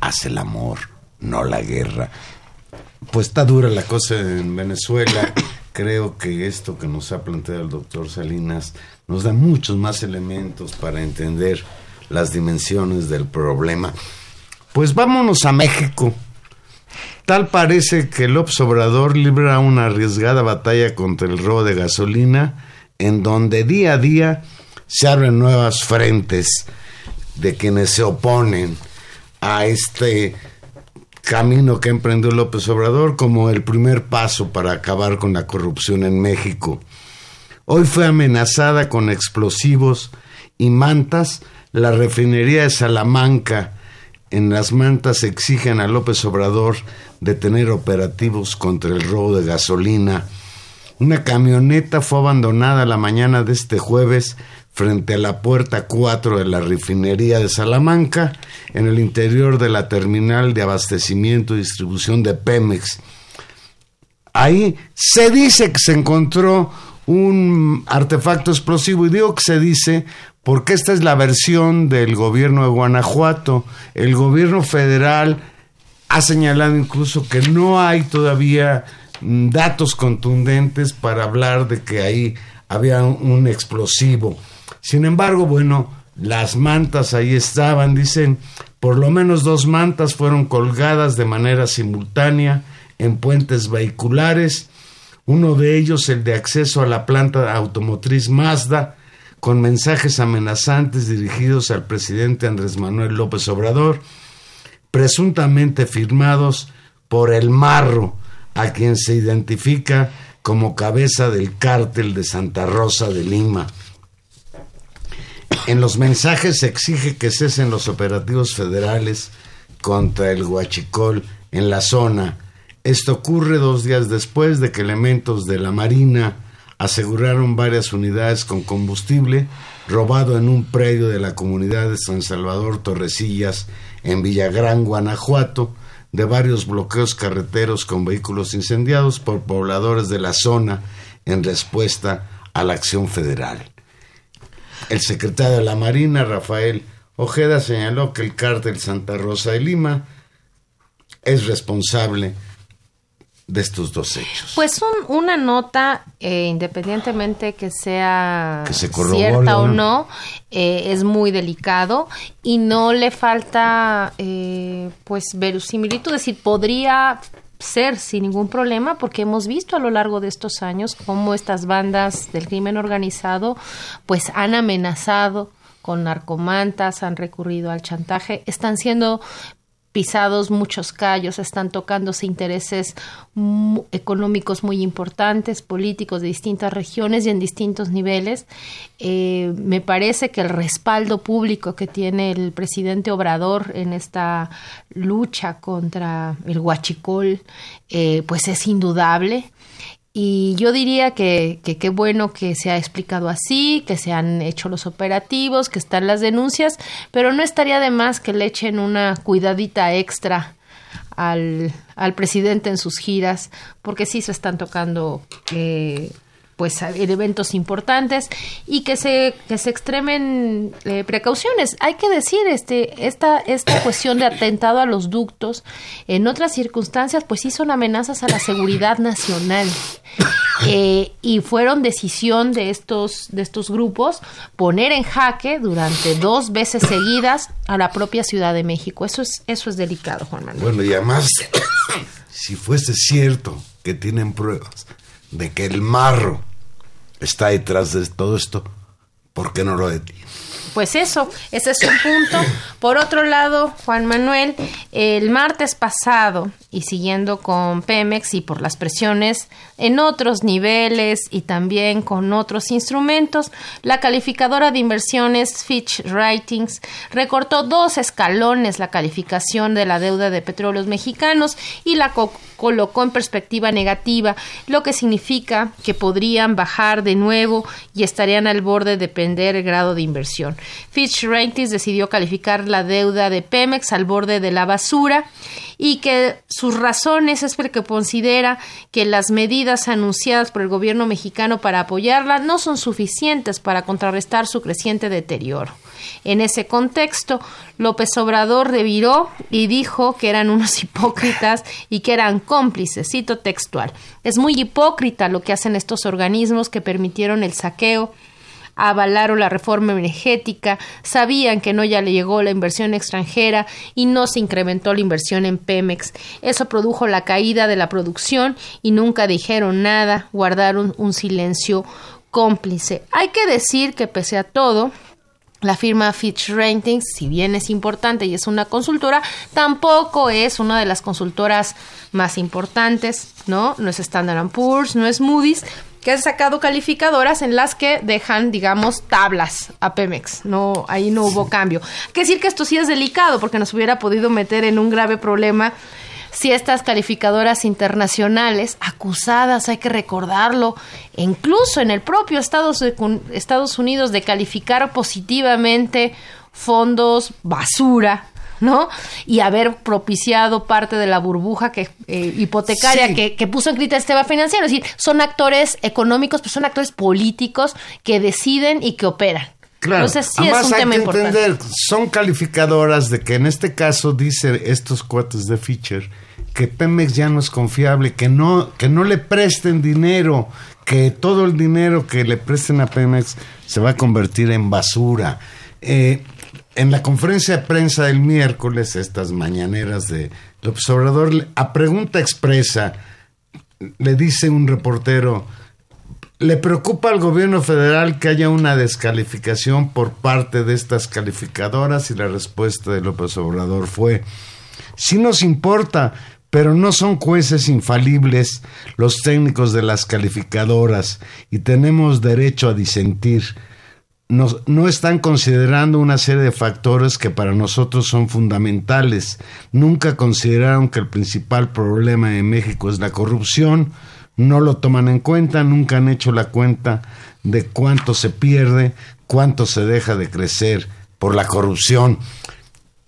hace el amor, no la guerra. Pues está dura la cosa en Venezuela. [COUGHS] Creo que esto que nos ha planteado el doctor Salinas nos da muchos más elementos para entender las dimensiones del problema. Pues vámonos a México. Tal parece que López Obrador libra una arriesgada batalla contra el robo de gasolina, en donde día a día se abren nuevas frentes de quienes se oponen a este camino que emprendió López Obrador como el primer paso para acabar con la corrupción en México. Hoy fue amenazada con explosivos y mantas la refinería de Salamanca. En las mantas exigen a López Obrador detener operativos contra el robo de gasolina. Una camioneta fue abandonada la mañana de este jueves frente a la puerta 4 de la refinería de Salamanca, en el interior de la terminal de abastecimiento y distribución de Pemex. Ahí se dice que se encontró un artefacto explosivo y digo que se dice porque esta es la versión del gobierno de Guanajuato. El gobierno federal ha señalado incluso que no hay todavía mm, datos contundentes para hablar de que ahí había un explosivo. Sin embargo, bueno, las mantas ahí estaban, dicen, por lo menos dos mantas fueron colgadas de manera simultánea en puentes vehiculares, uno de ellos el de acceso a la planta automotriz Mazda, con mensajes amenazantes dirigidos al presidente Andrés Manuel López Obrador, presuntamente firmados por el Marro, a quien se identifica como cabeza del cártel de Santa Rosa de Lima. En los mensajes se exige que cesen los operativos federales contra el huachicol en la zona. Esto ocurre dos días después de que elementos de la Marina aseguraron varias unidades con combustible robado en un predio de la comunidad de San Salvador Torrecillas en Villagrán, Guanajuato, de varios bloqueos carreteros con vehículos incendiados por pobladores de la zona en respuesta a la acción federal. El secretario de la Marina, Rafael Ojeda, señaló que el cártel Santa Rosa de Lima es responsable de estos dos hechos? Pues una nota, eh, independientemente que sea cierta o no, eh, es muy delicado y no le falta eh, pues verosimilitud, es decir, podría ser sin ningún problema porque hemos visto a lo largo de estos años cómo estas bandas del crimen organizado pues han amenazado con narcomantas, han recurrido al chantaje, están siendo pisados muchos callos, están tocándose intereses económicos muy importantes, políticos de distintas regiones y en distintos niveles. Eh, me parece que el respaldo público que tiene el presidente Obrador en esta lucha contra el huachicol, eh, pues es indudable. Y yo diría que qué bueno que se ha explicado así, que se han hecho los operativos, que están las denuncias, pero no estaría de más que le echen una cuidadita extra al, al presidente en sus giras, porque sí se están tocando eh, pues en eventos importantes y que se que se extremen eh, precauciones. Hay que decir este esta esta [COUGHS] cuestión de atentado a los ductos en otras circunstancias pues sí son amenazas a la seguridad nacional. [COUGHS] Eh, y fueron decisión de estos de estos grupos poner en jaque durante dos veces seguidas a la propia Ciudad de México. Eso es eso es delicado Juan Manuel. Bueno y además [COUGHS] si fuese cierto que tienen pruebas de que el marro está detrás de todo esto, ¿por qué no lo detiene? Pues eso, ese es un punto. Por otro lado, Juan Manuel, el martes pasado, y siguiendo con Pemex y por las presiones en otros niveles y también con otros instrumentos, la calificadora de inversiones Fitch Ratings recortó dos escalones la calificación de la deuda de petróleos mexicanos y la colocó en perspectiva negativa, lo que significa que podrían bajar de nuevo y estarían al borde de depender el grado de inversión. Fitch Ratings decidió calificar la deuda de Pemex al borde de la basura y que sus razones es porque considera que las medidas anunciadas por el gobierno mexicano para apoyarla no son suficientes para contrarrestar su creciente deterioro. En ese contexto, López Obrador reviró y dijo que eran unos [LAUGHS] hipócritas y que eran cómplices, cito textual. Es muy hipócrita lo que hacen estos organismos que permitieron el saqueo avalaron la reforma energética, sabían que no ya le llegó la inversión extranjera y no se incrementó la inversión en Pemex. Eso produjo la caída de la producción y nunca dijeron nada, guardaron un silencio cómplice. Hay que decir que pese a todo, la firma Fitch Ratings, si bien es importante y es una consultora, tampoco es una de las consultoras más importantes, ¿no? No es Standard Poor's, no es Moody's, que han sacado calificadoras en las que dejan, digamos, tablas a Pemex. No, ahí no hubo cambio. Hay que decir que esto sí es delicado porque nos hubiera podido meter en un grave problema si estas calificadoras internacionales, acusadas, hay que recordarlo, incluso en el propio Estados, Estados Unidos, de calificar positivamente fondos basura, ¿no? Y haber propiciado parte de la burbuja que, eh, hipotecaria que, puso en crisis el sistema financiero. Es decir, son actores económicos, pero son actores políticos que deciden y que operan. Claro. Entonces, sí es un tema Entender, son calificadoras de que en este caso dice estos cuates de Fischer que Pemex ya no es confiable, que no, que no le presten dinero, que todo el dinero que le presten a Pemex se va a convertir en basura. Eh, en la conferencia de prensa del miércoles, estas mañaneras de López Obrador, a pregunta expresa, le dice un reportero, ¿le preocupa al gobierno federal que haya una descalificación por parte de estas calificadoras? Y la respuesta de López Obrador fue, sí nos importa, pero no son jueces infalibles los técnicos de las calificadoras y tenemos derecho a disentir no, están considerando una serie de factores que para nosotros son fundamentales. Nunca consideraron que el principal problema de México es la corrupción, no lo toman en cuenta, nunca han hecho la cuenta de cuánto se pierde, cuánto se deja de crecer por la corrupción.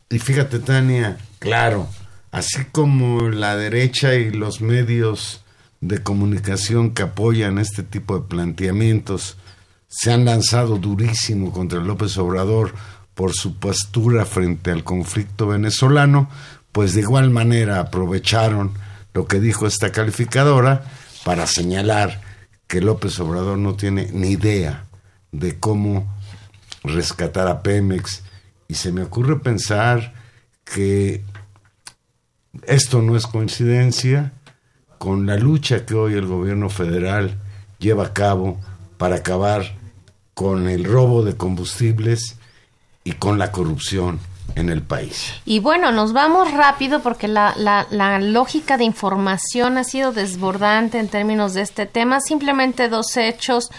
Y fíjate, Tania, claro, así como la derecha y los medios de comunicación que apoyan este tipo de planteamientos, se han lanzado durísimo contra López Obrador por su postura frente al conflicto venezolano, pues de igual manera aprovecharon lo que dijo esta calificadora para señalar que López Obrador no tiene ni idea de cómo rescatar a Pemex. Y se me ocurre pensar que esto no es coincidencia con la lucha que hoy el gobierno federal lleva a cabo para acabar con el robo de combustibles y con la corrupción en el país. Y bueno, nos vamos rápido porque la, lógica de información ha sido desbordante en términos de este tema. Simplemente dos hechos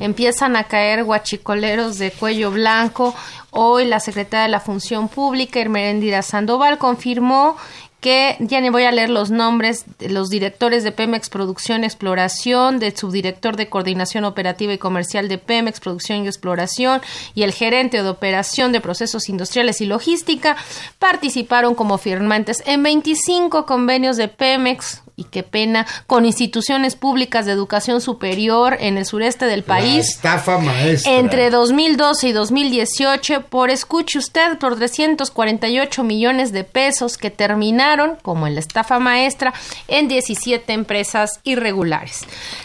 empiezan a caer guachicoleros de cuello blanco. Hoy la secretaria de la Función Pública, Hermerendira Sandoval, confirmó que ya ni voy a leer los nombres de los directores de Pemex Producción y Exploración, del subdirector de Coordinación Operativa y Comercial de Pemex Producción y Exploración y el gerente de Operación de Procesos Industriales y Logística participaron como firmantes en 25 convenios de Pemex y qué pena, con instituciones públicas de educación superior en el sureste del país. estafa maestra. Entre 2012 y 2018, por escuche usted, por 348 millones de pesos que terminaron, como en la estafa maestra, en 17 empresas irregulares.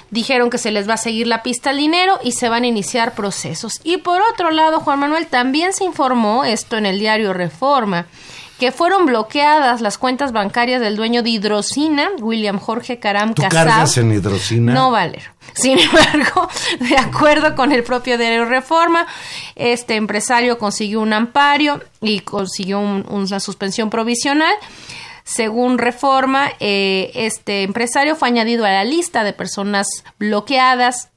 Dijeron que se les va a seguir la pista al dinero y se van a iniciar procesos. Y por otro lado, Juan Manuel también se informó, esto en el diario Reforma, que fueron bloqueadas las cuentas bancarias del dueño de Hidrocina, William Jorge Caram ¿Tú cargas en Hidrocina? No, Valer. Sin embargo, de acuerdo con el propio diario Reforma, este empresario consiguió un amparo y consiguió una suspensión provisional. Según Reforma, eh, este empresario fue añadido a la lista de personas bloqueadas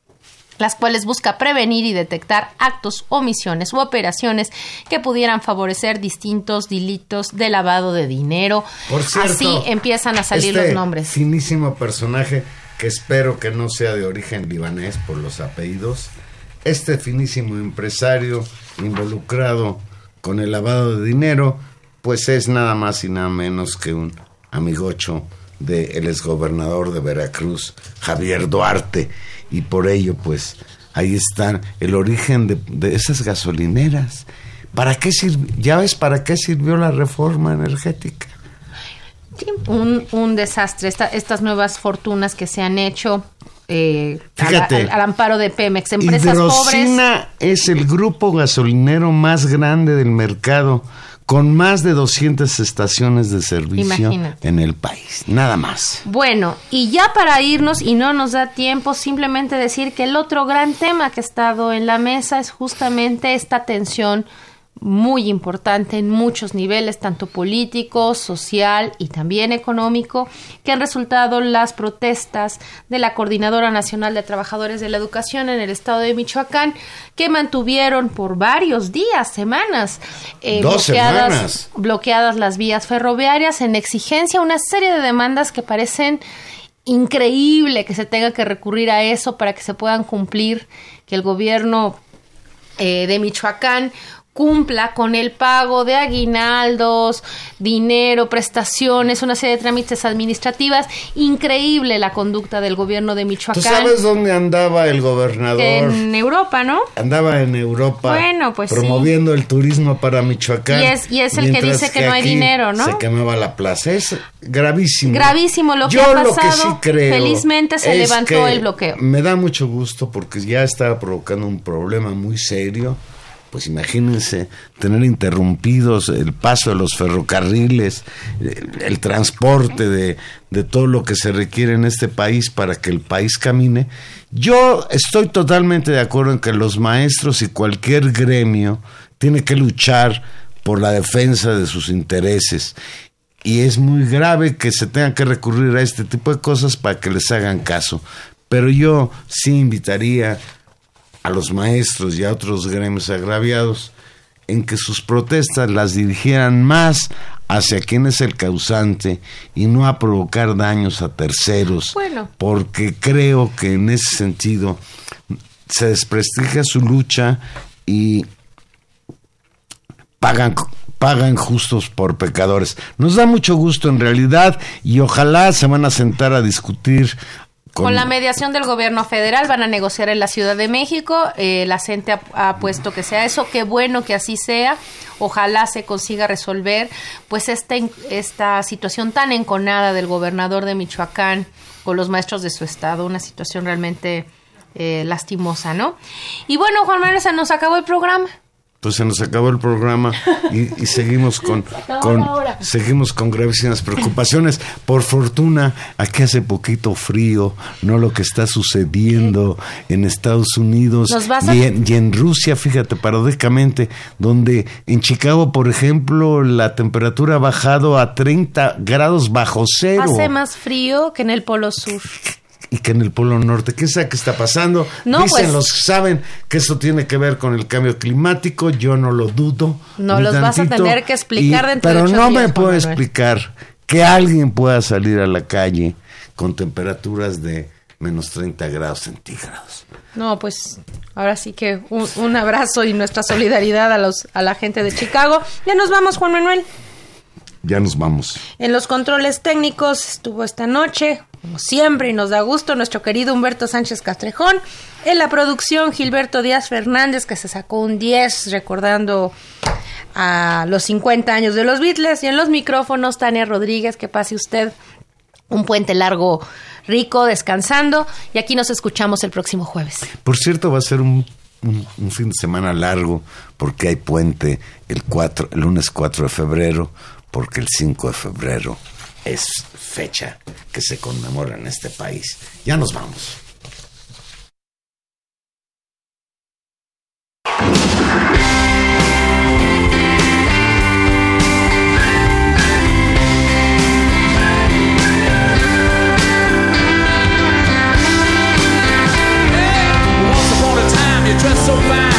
las cuales busca prevenir y detectar actos, omisiones u operaciones que pudieran favorecer distintos delitos de lavado de dinero. Por cierto, Así empiezan a salir este los nombres. Finísimo personaje que espero que no sea de origen libanés por los apellidos. Este finísimo empresario involucrado con el lavado de dinero, pues es nada más y nada menos que un amigocho del exgobernador de Veracruz, Javier Duarte y por ello pues ahí está el origen de, esas gasolineras. ¿Para qué ¿Ya ves para qué sirvió la reforma energética? un, un desastre. estas nuevas fortunas que se han hecho eh, al, amparo de Pemex, empresas Hidrocina es el grupo gasolinero más grande del mercado con más de 200 estaciones de servicio en el país, nada más. Bueno, y ya para irnos, y no nos da tiempo, simplemente decir que el otro gran tema que ha estado en la mesa es justamente esta tensión muy importante en muchos niveles, tanto político, social y también económico, que han resultado las protestas de la Coordinadora Nacional de Trabajadores de la Educación en el estado de Michoacán, que mantuvieron por varios días, semanas, eh, bloqueadas, bloqueadas las vías ferroviarias en exigencia una serie de demandas que parecen increíble que se tenga que recurrir a eso para que se puedan cumplir, que el gobierno eh, de Michoacán cumpla con el pago de aguinaldos, dinero, prestaciones, una serie de trámites administrativas. Increíble la conducta del gobierno de Michoacán. ¿Tú sabes dónde andaba el gobernador? En Europa, ¿no? Andaba en Europa. Bueno, pues promoviendo el turismo para Michoacán. Y es, y es el que dice que, no hay dinero, ¿no? Se quemaba la plaza. Es gravísimo. Gravísimo lo que Yo ha pasado. Lo que sí creo felizmente se levantó el bloqueo. Me da mucho gusto porque ya estaba provocando un problema muy serio pues imagínense tener interrumpidos el paso de los ferrocarriles, el, transporte de, de, todo lo que se requiere en este país para que el país camine. Yo estoy totalmente de acuerdo en que los maestros y cualquier gremio tiene que luchar por la defensa de sus intereses. Y es muy grave que se tenga que recurrir a este tipo de cosas para que les hagan caso. Pero yo sí invitaría a los maestros y a otros gremios agraviados en que sus protestas las dirigieran más hacia quien es el causante y no a provocar daños a terceros, porque creo que en ese sentido se desprestigia su lucha y pagan pagan justos por pecadores. Nos da mucho gusto en realidad y ojalá se van a sentar a discutir con, la mediación del gobierno federal van a negociar en la Ciudad de México. Eh, la gente ha, puesto que sea eso. Qué bueno que así sea. Ojalá se consiga resolver pues esta, esta situación tan enconada del gobernador de Michoacán con los maestros de su estado. Una situación realmente eh, lastimosa, ¿no? Y bueno, Juan Manuel, se nos acabó el programa pues se nos acabó el programa y, seguimos con, [LAUGHS] con seguimos con gravísimas preocupaciones. Por fortuna, aquí hace poquito frío, no lo que está sucediendo en Estados Unidos y, en, y, en, Rusia, fíjate, paradójicamente, donde en Chicago, por ejemplo, la temperatura ha bajado a 30 grados bajo cero. Hace más frío que en el Polo Sur y que en el Polo Norte. ¿Qué sabe que está pasando? Dicen pues los que saben que eso tiene que ver con el cambio climático. Yo no lo dudo. No los vas a tener que explicar dentro Pero de no me puedo explicar que alguien pueda salir a la calle con temperaturas de menos 30 grados centígrados. No, pues ahora sí que un, un abrazo y nuestra solidaridad a, los, a la gente de Chicago. Ya nos vamos, Juan Manuel. Ya nos vamos. En los controles técnicos estuvo esta noche como siempre, y nos da gusto nuestro querido Humberto Sánchez Castrejón. En la producción, Gilberto Díaz Fernández, que se sacó un 10 recordando a los 50 años de los Beatles. Y en los micrófonos, Tania Rodríguez, que pase usted un puente largo, rico, descansando. Y aquí nos escuchamos el próximo jueves. Por cierto, va a ser un, un, fin de semana largo, porque hay puente el, 4, el lunes 4 de febrero, porque el 5 de febrero es fecha que se conmemora en este país. Ya nos vamos. dress so